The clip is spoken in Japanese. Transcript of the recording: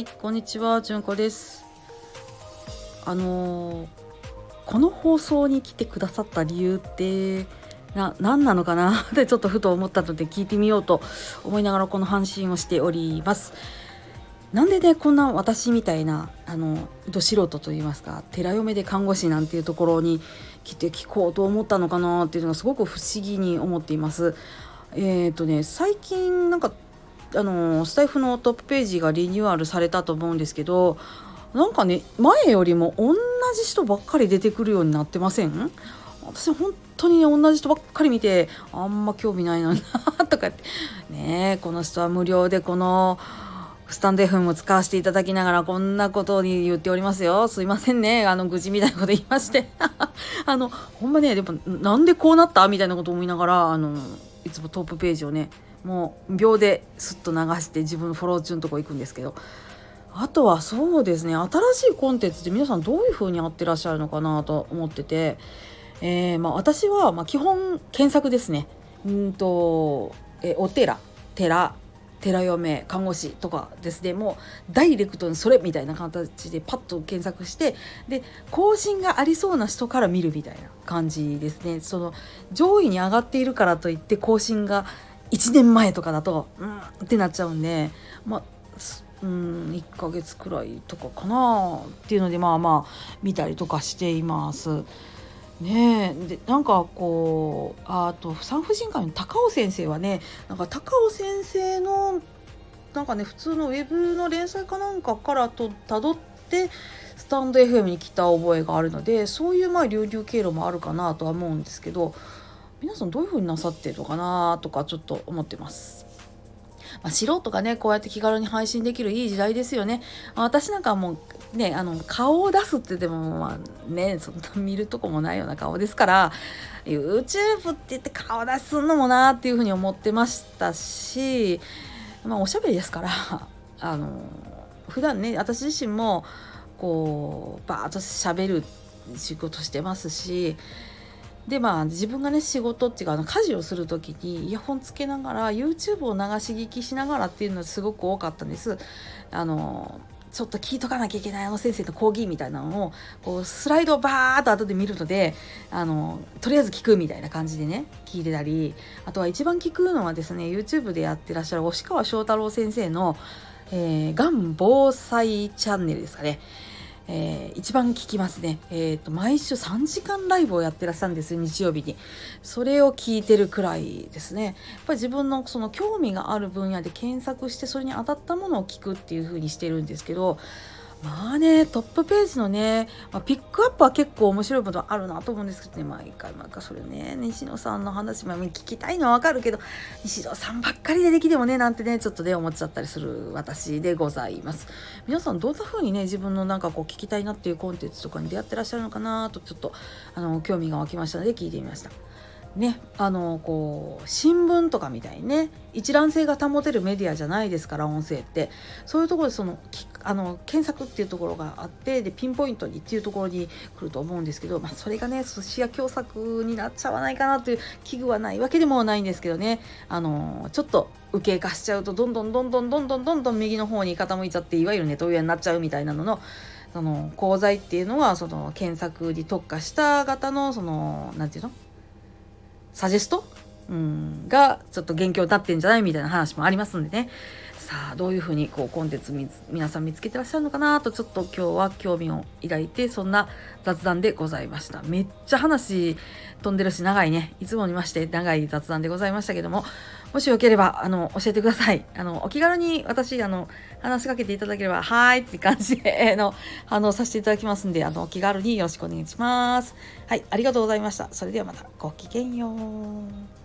はいこんにちはじゅんこです。あのー、この放送に来てくださった理由ってな何なのかな？ってちょっとふと思ったので聞いてみようと思いながらこの配信をしております。なんでねこんな私みたいなあのど素人といいますか寺嫁で看護師なんていうところに来て聞こうと思ったのかなっていうのがすごく不思議に思っています。えっ、ー、とね最近なんかあのスタイフのトップページがリニューアルされたと思うんですけどなんかね前よりも同じ人ばっかり出てくるようになってません？私本当に、ね、同じ人ばっかり見てあんま興味ないのになとかってねこの人は無料でこのスタンド FM も使わせていただきながらこんなことに言っておりますよ。すいませんね。あの、愚痴みたいなこと言いまして。あの、ほんまね、でも、なんでこうなった？みたいなこと思いながら、あの、いつもトップページをね、もう秒ですっと流して自分のフォロー中のとこ行くんですけど。あとはそうですね新しいコンテンツって皆さんどういう風に合ってらっしゃるのかなと思ってて、えー、まあ、私はま基本検索ですね。うんと、えお寺。寺。寺嫁看護師とかですねもうダイレクトにそれみたいな形でパッと検索してで更新がありそうな人から見るみたいな感じですねその上位に上がっているからといって更新が1年前とかだとうんってなっちゃうんでまあうん1ヶ月くらいとかかなっていうのでまあまあ見たりとかしています。ねでなんかこうあと産婦人科の高尾先生はねなんか高尾先生のなんかね普通のウェブの連載かなんかからとたどってスタンド FM に来た覚えがあるのでそういうまあ流々経路もあるかなとは思うんですけど皆さんどういう風になさってるのかなとかちょっと思ってます。まあ、素人がねこうやって気軽に配信できるいい時代ですよね。私なんかもうねあの顔を出すって言ってもまあねそんな見るとこもないような顔ですから YouTube って言って顔出すのもなっていうふうに思ってましたしまあおしゃべりですからあの普段ね私自身もこうバーッとしゃべる仕事してますしでまあ自分がね仕事っていうか家事をする時にイヤホンつけながら YouTube を流し聞きしながらっていうのはすごく多かったんです。あのちょっと聞いとかなきゃいけないあの先生の講義みたいなのをこうスライドをバーッと後で見るのであのとりあえず聞くみたいな感じでね聞いてたりあとは一番聞くのはですね YouTube でやってらっしゃる押川翔太郎先生の「えー、がん防災チャンネル」ですかね。えー、一番聞きますね。え、ー、と、毎週3時間ライブをやってらっしゃるんです、日曜日に。それを聞いてるくらいですね。やっぱり自分のその興味がある分野で検索して、それに当たったものを聞くっていう風にしてるんですけど、まあねトップページのね、まあ、ピックアップは結構面白いことあるなと思うんですけどね。毎回毎回それね西野さんの話も聞きたいのはわかるけど西野さんばっかりでできてもねなんてねちょっとね思っちゃったりする私でございます。皆さんどんな風にね自分のなんかこう聞きたいなっていうコンテンツとかに出会ってらっしゃるのかなとちょっとあの興味が湧きましたので聞いてみました。ね、あのこう新聞とかみたいにね一覧性が保てるメディアじゃないですから音声って。そういうところでその聞あの検索っていうところがあってでピンポイントにっていうところに来ると思うんですけど、まあ、それがね視野狭窄になっちゃわないかなという危惧はないわけでもないんですけどね。あのちょっと右傾化しちゃうとどんどんどんどんどんどんどんどん右の方に傾いちゃっていわゆるネトウヨになっちゃうみたいなののその講座っていうのはその検索に特化した型のその何て言うのサジェスト、うん、がちょっと元凶になってんじゃないみたいな話もありますんでねさあどういうふうにこうコンテンツ皆さん見つけてらっしゃるのかなとちょっと今日は興味を抱いてそんな雑談でございました。めっちゃ話飛んでるし長いね。いつもにまして長い雑談でございましたけどももしよければあの教えてください。あのお気軽に私あの話しかけていただければはいって感じで の反応させていただきますんであのお気軽によろしくお願いします。はいありがとうございました。それではまたごきげんよう。